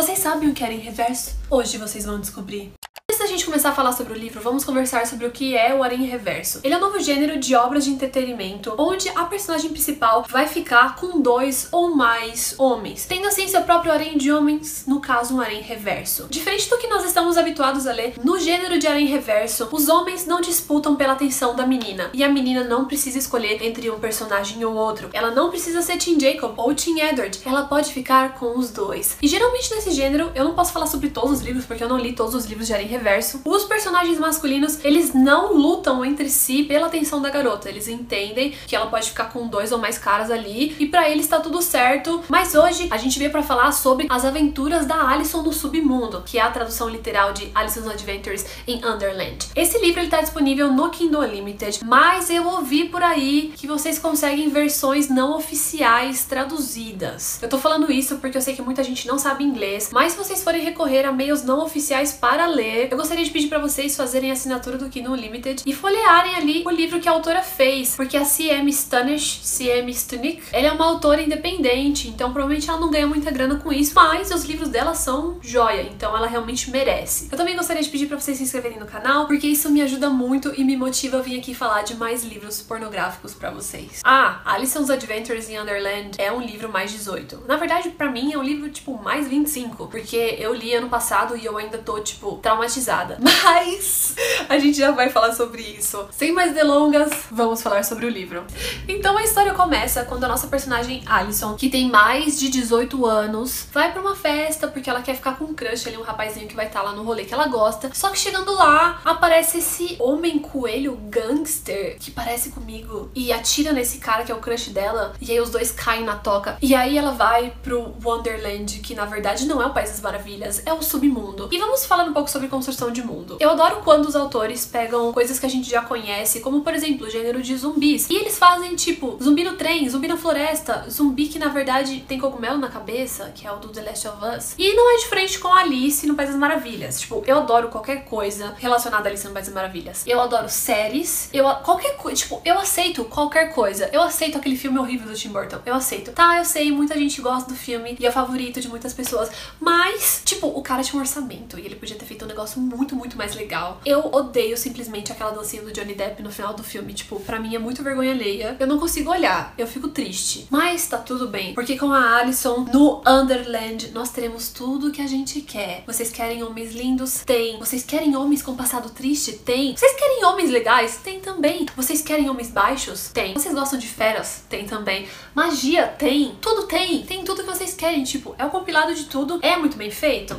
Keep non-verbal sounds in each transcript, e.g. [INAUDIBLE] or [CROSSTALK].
Vocês sabem o que era em reverso? Hoje vocês vão descobrir. Da gente começar a falar sobre o livro, vamos conversar sobre o que é o Aranha Reverso. Ele é um novo gênero de obras de entretenimento, onde a personagem principal vai ficar com dois ou mais homens, tendo assim seu próprio harém de homens, no caso um harém reverso. Diferente do que nós estamos habituados a ler, no gênero de harém reverso, os homens não disputam pela atenção da menina, e a menina não precisa escolher entre um personagem ou outro. Ela não precisa ser Tim Jacob ou Tim Edward, ela pode ficar com os dois. E geralmente nesse gênero, eu não posso falar sobre todos os livros, porque eu não li todos os livros de harém reverso, reverso, os personagens masculinos, eles não lutam entre si pela atenção da garota. Eles entendem que ela pode ficar com dois ou mais caras ali e para eles tá tudo certo. Mas hoje a gente veio para falar sobre as aventuras da Alison no submundo, que é a tradução literal de Alison's Adventures in Underland. Esse livro ele tá disponível no Kindle Unlimited, mas eu ouvi por aí que vocês conseguem versões não oficiais traduzidas. Eu tô falando isso porque eu sei que muita gente não sabe inglês, mas se vocês forem recorrer a meios não oficiais para ler, eu gostaria de pedir para vocês fazerem a assinatura do Kindle Unlimited e folhearem ali o livro que a autora fez, porque a C.M. Stunish, C.M. Stunik, ela é uma autora independente, então provavelmente ela não ganha muita grana com isso, mas os livros dela são joia, então ela realmente merece. Eu também gostaria de pedir para vocês se inscreverem no canal, porque isso me ajuda muito e me motiva a vir aqui falar de mais livros pornográficos para vocês. Ah, Alison's Adventures in Underland é um livro mais 18. Na verdade, para mim é um livro tipo mais 25, porque eu li ano passado e eu ainda tô tipo traumatizada traumatizada. [LAUGHS] Mas a gente já vai falar sobre isso. Sem mais delongas, vamos falar sobre o livro. Então a história começa quando a nossa personagem Alison, que tem mais de 18 anos, vai para uma festa porque ela quer ficar com um crush ali, um rapazinho que vai estar tá lá no rolê que ela gosta. Só que chegando lá, aparece esse homem coelho gangster que parece comigo e atira nesse cara que é o crush dela. E aí os dois caem na toca. E aí ela vai pro Wonderland, que na verdade não é o País das Maravilhas, é o submundo. E vamos falar um pouco sobre como construção de mundo. Eu adoro quando os autores pegam coisas que a gente já conhece, como por exemplo o gênero de zumbis, e eles fazem tipo zumbi no trem, zumbi na floresta, zumbi que na verdade tem cogumelo na cabeça, que é o do The Last of Us. E não é diferente com Alice no País das Maravilhas. Tipo, eu adoro qualquer coisa relacionada a Alice no País das Maravilhas. Eu adoro séries, eu qualquer coisa, tipo, eu aceito qualquer coisa. Eu aceito aquele filme horrível do Tim Burton. Eu aceito. Tá, eu sei, muita gente gosta do filme e é favorito de muitas pessoas, mas tipo, o cara tinha um orçamento e ele podia ter feito um negócio muito, muito mais legal. Eu odeio simplesmente aquela dancinha do Johnny Depp no final do filme. Tipo, pra mim é muito vergonha alheia. Eu não consigo olhar, eu fico triste. Mas tá tudo bem, porque com a Alison no Underland nós teremos tudo que a gente quer. Vocês querem homens lindos? Tem. Vocês querem homens com passado triste? Tem. Vocês querem homens legais? Tem também. Vocês querem homens baixos? Tem. Vocês gostam de feras? Tem também. Magia? Tem. Tudo tem. Tem tudo que vocês querem. Tipo, é o compilado de tudo. É muito bem feito?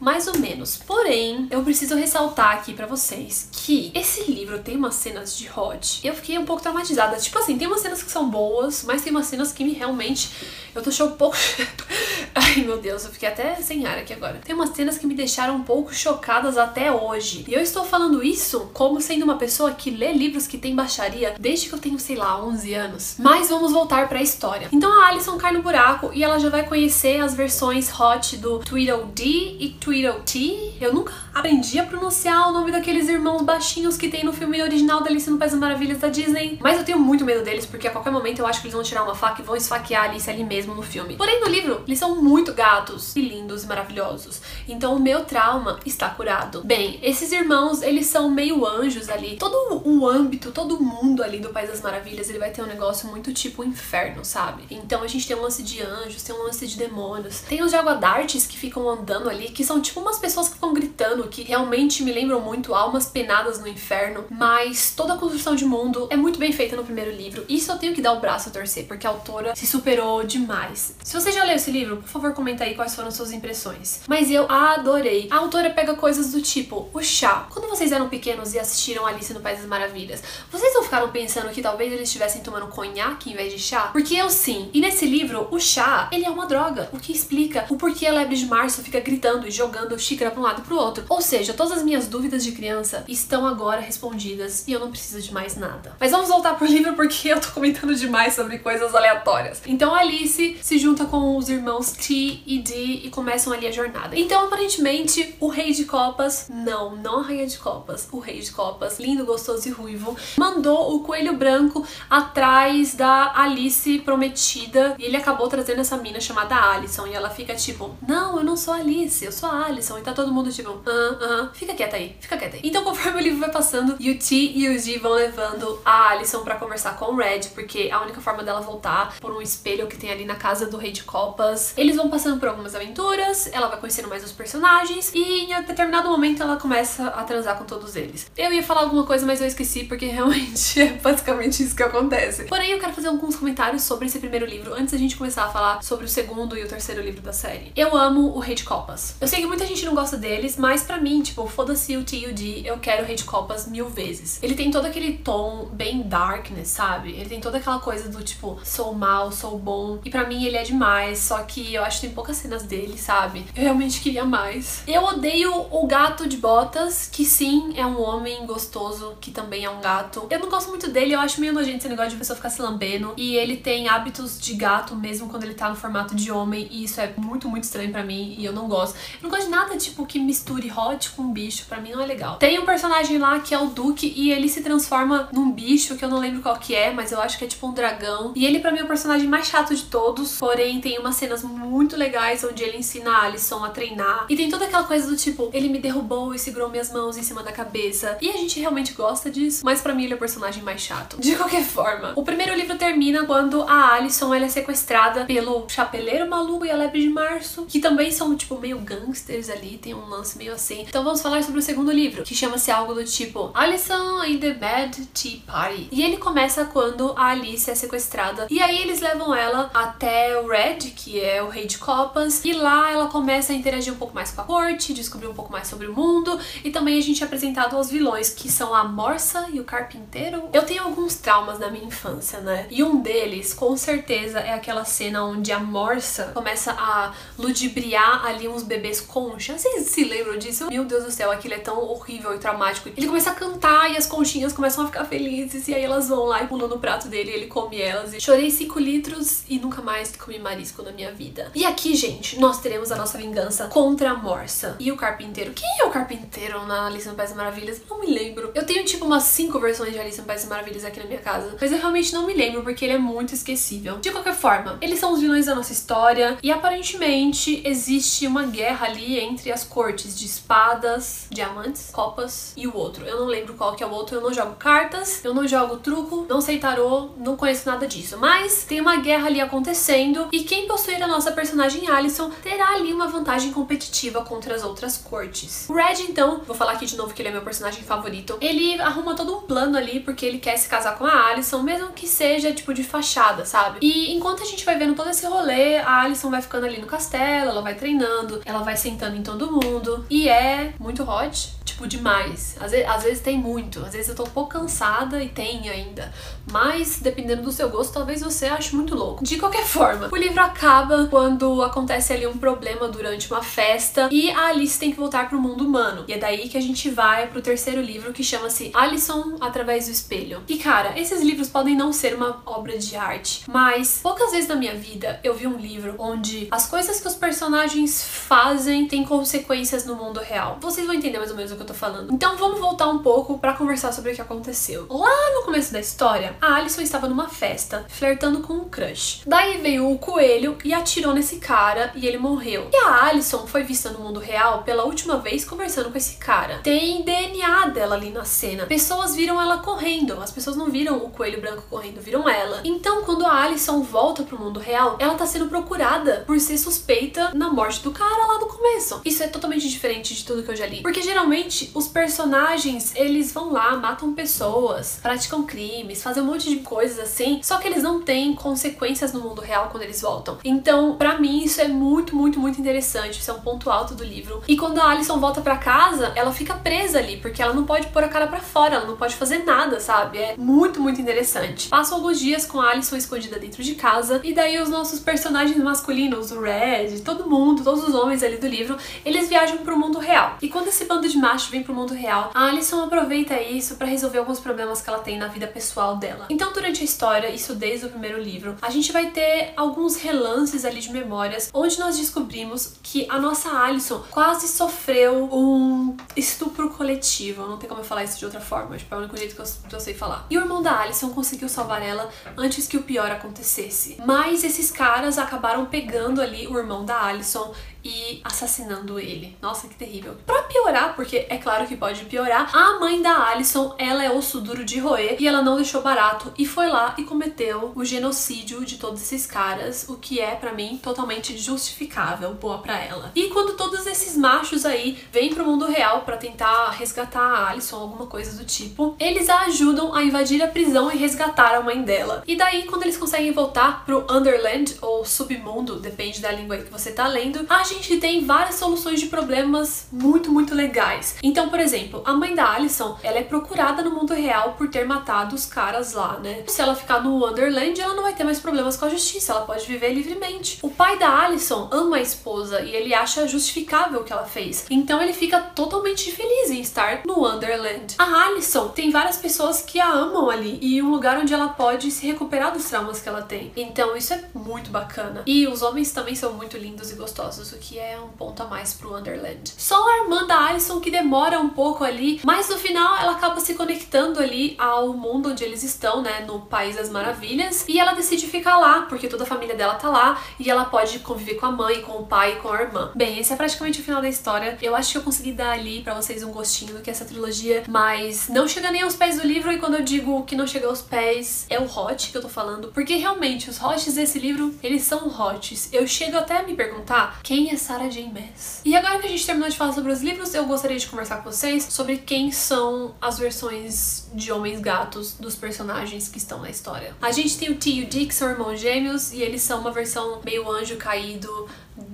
Mais ou menos. Porém, eu preciso ressaltar aqui para vocês que esse livro tem umas cenas de hot. Eu fiquei um pouco traumatizada. Tipo assim, tem umas cenas que são boas, mas tem umas cenas que me realmente eu tô um pouco [LAUGHS] Ai, meu Deus, eu fiquei até sem ar aqui agora. Tem umas cenas que me deixaram um pouco chocadas até hoje. E eu estou falando isso como sendo uma pessoa que lê livros que tem baixaria desde que eu tenho, sei lá, 11 anos. Mas vamos voltar para a história. Então a Alison cai no buraco e ela já vai conhecer as versões hot do Tweedledee e Tweedledee. Eu nunca aprendi a pronunciar o nome daqueles irmãos baixinhos que tem no filme original da Alice no País das Maravilhas da Disney. Mas eu tenho muito medo deles porque a qualquer momento eu acho que eles vão tirar uma faca e vão esfaquear a Alice ali mesmo no filme. Porém, no livro, eles são muito gatos e lindos e maravilhosos. Então o meu trauma está curado. Bem, esses irmãos, eles são meio anjos ali. Todo o âmbito, todo o mundo ali do País das Maravilhas, ele vai ter um negócio muito tipo inferno, sabe? Então a gente tem um lance de anjos, tem um lance de demônios. Tem os jaguadartes que ficam andando ali, que são tipo umas pessoas que ficam gritando, que realmente me lembram muito almas penadas no inferno. Mas toda a construção de mundo é muito bem feita no primeiro livro. Isso eu tenho que dar o braço a torcer, porque a autora se superou demais. Se você já leu esse livro, por favor, comenta aí quais foram suas impressões. Mas eu adorei. A autora pega coisas do tipo o chá. Quando vocês eram pequenos e assistiram Alice no País das Maravilhas, vocês não ficaram pensando que talvez eles estivessem tomando conhaque em vez de chá? Porque eu sim. E nesse livro, o chá, ele é uma droga, o que explica o porquê a lebre de março fica gritando e jogando xícara para um lado e pro outro. Ou seja, todas as minhas dúvidas de criança estão agora respondidas e eu não preciso de mais nada. Mas vamos voltar pro [LAUGHS] livro porque eu tô comentando demais sobre coisas aleatórias. Então Alice se junta com os irmãos T e D e começam ali a jornada. Então, aparentemente, o rei de copas, não, não a rainha de copas, o rei de copas, lindo, gostoso e ruivo, mandou o coelho branco atrás da Alice prometida e ele acabou trazendo essa mina chamada Alison e ela fica tipo, não, eu não sou Alice, eu sou a Alison e tá todo mundo tipo, ah, ah, fica quieta aí, fica quieta aí. Então, conforme o livro vai passando, o T e o G vão levando a Alison para conversar com o Red, porque a única forma dela voltar por um espelho que tem ali na casa do rei de copas. Eles vão passando por algumas aventuras, ela vai conhecendo mais os personagens e em determinado momento ela começa a transar com todos eles. Eu ia falar alguma coisa, mas eu esqueci porque [LAUGHS] realmente é basicamente isso que acontece. Porém, eu quero fazer alguns comentários sobre esse primeiro livro antes da gente começar a falar sobre o segundo e o terceiro livro da série. Eu amo o Rei de Copas. Eu sei que muita gente não gosta deles, mas para mim, tipo, foda-se o T e o D, eu quero o Rei de Copas mil vezes. Ele tem todo aquele tom bem darkness, sabe? Ele tem toda aquela coisa do tipo, sou mal, sou bom. E para mim ele é demais, só que eu acho que tem poucas cenas dele, sabe? Eu realmente queria mais. Eu odeio o gato de botas, que sim, é um homem gostoso, que também é um gato. Eu não gosto muito dele, eu acho meio nojento esse negócio de pessoa ficar se lambendo. E ele tem hábitos de gato mesmo quando ele tá no formato de homem, e isso é muito, muito estranho para mim, e eu não gosto. Eu não gosto de nada, tipo, que misture hot com bicho, para mim não é legal. Tem um personagem lá que é o Duke, e ele se transforma num bicho, que eu não lembro qual que é, mas eu acho que é tipo um dragão. E ele para mim é o personagem mais chato de todos, porém tem umas cenas muito legais onde ele ensina a Alison a treinar. E tem toda aquela coisa do tipo, ele me derrubou e segurou minhas mãos em cima da cabeça. E a gente realmente gosta disso, mas para mim ele é o personagem mais chato. [LAUGHS] De qualquer forma, o primeiro livro termina quando a Alison é sequestrada pelo Chapeleiro Maluco e a Lebre de Março, que também são tipo meio gangsters ali, tem um lance meio assim. Então vamos falar sobre o segundo livro, que chama-se algo do tipo Alison in the Bad Tea Party. E ele começa quando a Alice é sequestrada e aí eles levam ela até o Red, que é o rei de copas, e lá ela começa a interagir um pouco mais com a corte, descobrir um pouco mais sobre o mundo, e também a gente é apresentado aos vilões, que são a Morsa e o Carpinteiro. Eu tenho alguns traumas na minha infância, né? E um deles, com certeza, é aquela cena onde a Morsa começa a ludibriar ali uns bebês concha. Vocês se lembram disso? Meu Deus do céu, aquilo é tão horrível e traumático. Ele começa a cantar e as conchinhas começam a ficar felizes, e aí elas vão lá e pulam no prato dele, ele come elas. E chorei 5 litros e nunca mais comi marisco na minha vida. E aqui, gente, nós teremos a nossa vingança contra a Morsa. E o carpinteiro. Quem é o carpinteiro na Alice no País das Maravilhas? Não me lembro. Eu tenho tipo umas 5 versões de Alice no País das Maravilhas aqui na minha casa, mas eu realmente não me lembro porque ele é muito esquecível. De qualquer forma, eles são os vilões da nossa história e aparentemente existe uma guerra ali entre as cortes de espadas, diamantes, copas e o outro. Eu não lembro qual que é o outro, eu não jogo cartas, eu não jogo truco, não sei tarô, não conheço nada disso. Mas tem uma guerra ali acontecendo e quem possuir a nossa personagem Alison terá ali uma vantagem competitiva contra as outras cortes. O Red, então, vou falar aqui de novo que ele é meu personagem favorito, ele arruma todo um plano ali porque ele quer se casar com a Alison, mesmo que seja tipo de fachada, sabe? E enquanto a gente vai vendo todo esse rolê, a Alison vai ficando ali no castelo, ela vai treinando, ela vai sentando em todo mundo e é muito hot, tipo demais. Às vezes, às vezes tem muito, às vezes eu tô um pouco cansada e tem ainda, mas dependendo do seu gosto, talvez você ache muito louco. De qualquer forma, o livro acaba quando acontece ali um problema durante uma festa e a Alice tem que voltar pro mundo humano. E é daí que a gente vai pro terceiro livro que chama-se Alison através do espelho. E cara, esses livros podem não ser uma obra de arte, mas poucas vezes na minha vida eu vi um livro onde as coisas que os personagens fazem têm consequências no mundo real. Vocês vão entender mais ou menos o que eu tô falando. Então vamos voltar um pouco para conversar sobre o que aconteceu. Lá no começo da história, a Alison estava numa festa, flertando com um crush. Daí veio o coelho e atirou nesse cara e ele morreu. E a Alison foi vista no mundo real pela última vez conversando com esse cara. Tem DNA dela ali na cena. Pessoas viram ela correndo, as pessoas não viram o coelho branco correndo, viram ela. Então, quando a Alison volta pro mundo real, ela tá sendo procurada por ser suspeita na morte do cara lá no começo. Isso é totalmente diferente de tudo que eu já li. Porque geralmente os personagens, eles vão lá, matam pessoas, praticam crimes, fazem um monte de coisas assim, só que eles não têm consequências no mundo real quando eles voltam. Então, para mim, isso é muito, muito, muito interessante. Isso é um ponto alto do livro. E quando a Alison volta para casa, ela fica presa ali, porque ela não pode pôr a cara para fora, ela não pode fazer nada, sabe? É muito, muito interessante. Passam alguns dias com a Alison escondida dentro de casa, e daí os nossos personagens masculinos, o Red, todo mundo, todos os homens ali do livro, eles viajam pro mundo real. E quando esse bando de machos macho vem pro mundo real, a Alison aproveita isso para resolver alguns problemas que ela tem na vida pessoal dela. Então, durante a história, isso desde o primeiro livro, a gente vai ter alguns relances ali de memórias onde nós descobrimos que a nossa Alison quase sofreu um estupro coletivo. Não tem como eu falar isso de outra forma, tipo, é o único jeito que eu, que eu sei falar. E o irmão da Alison conseguiu salvar ela antes que o pior acontecesse. Mas esses caras acabaram pegando ali o irmão da Alison e assassinando ele. Nossa, que terrível. Pra piorar, porque é claro que pode piorar, a mãe da Alison, ela é osso duro de roer e ela não deixou barato e foi lá e cometeu o genocídio de todos esses caras, o que é para mim totalmente justificável, boa para ela. E quando todos esses machos aí vêm pro mundo real para tentar resgatar a Alison, alguma coisa do tipo, eles a ajudam a invadir a prisão e resgatar a mãe dela. E daí, quando eles conseguem voltar pro Underland ou submundo, depende da língua que você tá lendo, a gente tem várias soluções de problemas muito, muito legais. Então, por exemplo, a mãe da Alison, ela é procurada no mundo real por ter matado os caras lá, né? Se ela ficar no Wonderland, ela não vai ter mais problemas com a justiça, ela pode viver livremente. O pai da Alison ama a esposa e ele acha justificável o que ela fez. Então ele fica totalmente feliz em estar no Wonderland. A Alison tem várias pessoas que a amam ali e um lugar onde ela pode se recuperar dos traumas que ela tem. Então isso é muito bacana. E os homens também são muito lindos e gostosos, que é um ponto a mais pro Wonderland. Só a irmã da Alison que demora um pouco ali, mas no final ela acaba se conectando ali ao mundo onde eles estão, né, no País das Maravilhas, e ela decide ficar lá, porque toda a família dela tá lá, e ela pode conviver com a mãe, com o pai e com a irmã. Bem, esse é praticamente o final da história. Eu acho que eu consegui dar ali para vocês um gostinho do que é essa trilogia, mas não chega nem aos pés do livro, e quando eu digo que não chega aos pés, é o hot que eu tô falando, porque realmente os hots desse livro, eles são hots. Eu chego até a me perguntar quem é Sarah J. Maas. E agora que a gente terminou de falar sobre os livros, eu gostaria de conversar com vocês sobre quem são as versões de homens gatos dos personagens que estão na história. A gente tem o T e Dick, são irmãos gêmeos, e eles são uma versão meio anjo caído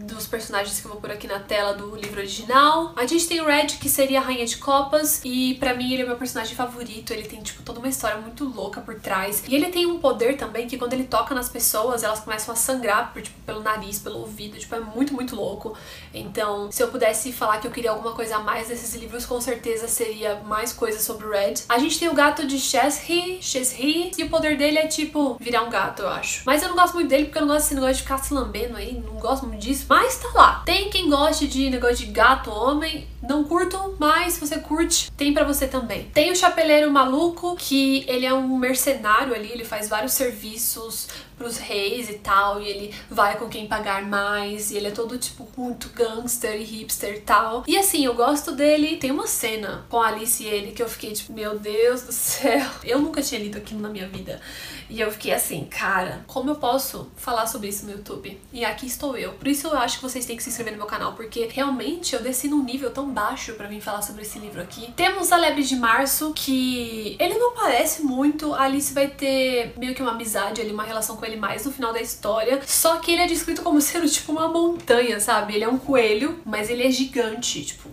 dos personagens que eu vou pôr aqui na tela do livro original. A gente tem o Red, que seria a Rainha de Copas, e pra mim ele é meu personagem favorito. Ele tem, tipo, toda uma história muito louca por trás. E ele tem um poder também que quando ele toca nas pessoas, elas começam a sangrar por, tipo, pelo nariz, pelo ouvido. Tipo, é muito, muito louco. Então, se eu pudesse falar que eu queria alguma coisa a mais desses livros, com certeza seria mais coisas sobre o Red. A gente tem o gato de Chesri, Chesri, e o poder dele é, tipo, virar um gato, eu acho. Mas eu não gosto muito dele porque eu não gosto desse negócio de ficar se lambendo aí, não gosto muito disso. Mas tá lá. Tem quem goste de negócio de gato, homem, não curto, mas se você curte, tem pra você também. Tem o Chapeleiro Maluco, que ele é um mercenário ali, ele faz vários serviços pros reis e tal, e ele vai com quem pagar mais, e ele é todo tipo muito gangster e hipster e tal. E assim, eu gosto dele. Tem uma cena com a Alice e ele que eu fiquei tipo, meu Deus do céu. [LAUGHS] Eu nunca tinha lido aquilo na minha vida. E eu fiquei assim, cara, como eu posso falar sobre isso no YouTube? E aqui estou eu. Por isso eu acho que vocês têm que se inscrever no meu canal, porque realmente eu desci num nível tão baixo pra vir falar sobre esse livro aqui. Temos a Lebre de Março, que ele não parece muito. A Alice vai ter meio que uma amizade ali, uma relação com ele mais no final da história. Só que ele é descrito como [LAUGHS] sendo tipo uma montanha, sabe? Ele é um coelho, mas ele é gigante, tipo,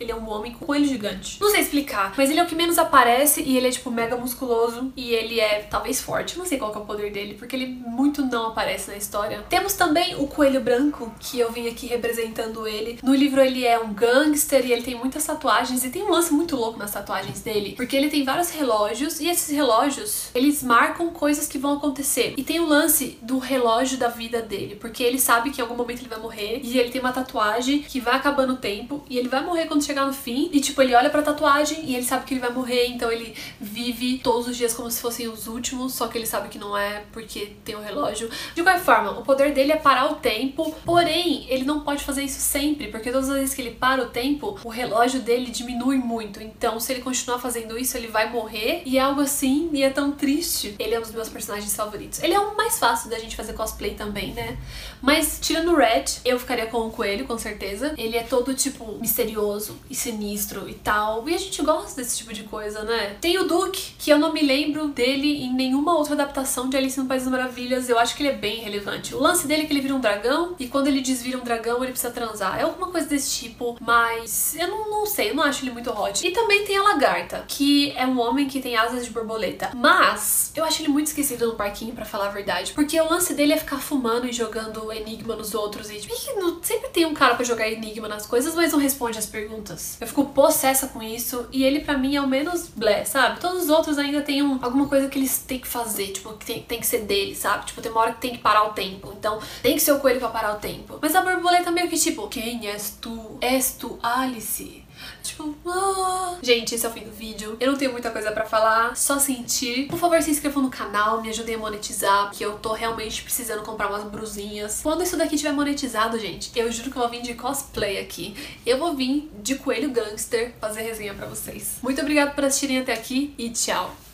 ele é um homem com coelho gigante. Não sei explicar, mas ele é o que menos aparece e ele é, tipo, mega musculoso e ele é, talvez, forte. Não sei qual é o poder dele, porque ele muito não aparece na história. Temos também o Coelho Branco, que eu vim aqui representando ele. No livro ele é um gangster e ele tem muitas tatuagens e tem um lance muito louco nas tatuagens dele, porque ele tem vários relógios e esses relógios, eles marcam coisas que vão acontecer. E tem o lance do relógio da vida dele, porque ele sabe que em algum momento ele vai morrer e ele tem uma tatuagem que vai acabando o tempo e ele vai morrer quando chegar no fim e, tipo, ele olha pra tatuagem e ele sabe que ele vai morrer, então ele vive todos os dias como se fossem os últimos, só que ele sabe que não é porque tem o um relógio. De qualquer forma, o poder dele é parar o tempo, porém, ele não pode fazer isso sempre, porque todas as vezes que ele para o tempo, o relógio dele diminui muito. Então, se ele continuar fazendo isso, ele vai morrer e é algo assim, e é tão triste. Ele é um dos meus personagens favoritos. Ele é o mais fácil da gente fazer cosplay também, né? Mas, tirando o Red, eu ficaria com o Coelho, com certeza. Ele é todo, tipo, misterioso, e sinistro e tal. E a gente gosta desse tipo de coisa, né? Tem o Duke, que eu não me lembro dele em nenhuma outra adaptação de Alice no País das Maravilhas. Eu acho que ele é bem relevante. O lance dele é que ele vira um dragão e quando ele desvira um dragão ele precisa transar. É alguma coisa desse tipo, mas eu não, não sei, eu não acho ele muito hot. E também tem a Lagarta, que é um homem que tem asas de borboleta. Mas eu acho ele muito esquecido no parquinho, para falar a verdade. Porque o lance dele é ficar fumando e jogando enigma nos outros. E tipo, sempre tem um cara para jogar enigma nas coisas, mas não responde as perguntas escrotas. Eu fico possessa com isso e ele para mim é o menos blé, sabe? Todos os outros ainda tem um, alguma coisa que eles têm que fazer, tipo, que tem, tem que ser dele, sabe? Tipo, tem uma hora que tem que parar o tempo. Então, tem que ser o coelho pra parar o tempo. Mas a borboleta meio que tipo, quem és tu? És tu Alice? Tipo, ah. Gente, esse é o fim do vídeo. Eu não tenho muita coisa pra falar, só sentir. Por favor, se inscrevam no canal, me ajudem a monetizar, que eu tô realmente precisando comprar umas brusinhas. Quando isso daqui tiver monetizado, gente, eu juro que eu vou vir de cosplay aqui. Eu vou vir de coelho gangster fazer resenha pra vocês. Muito obrigada por assistirem até aqui e tchau!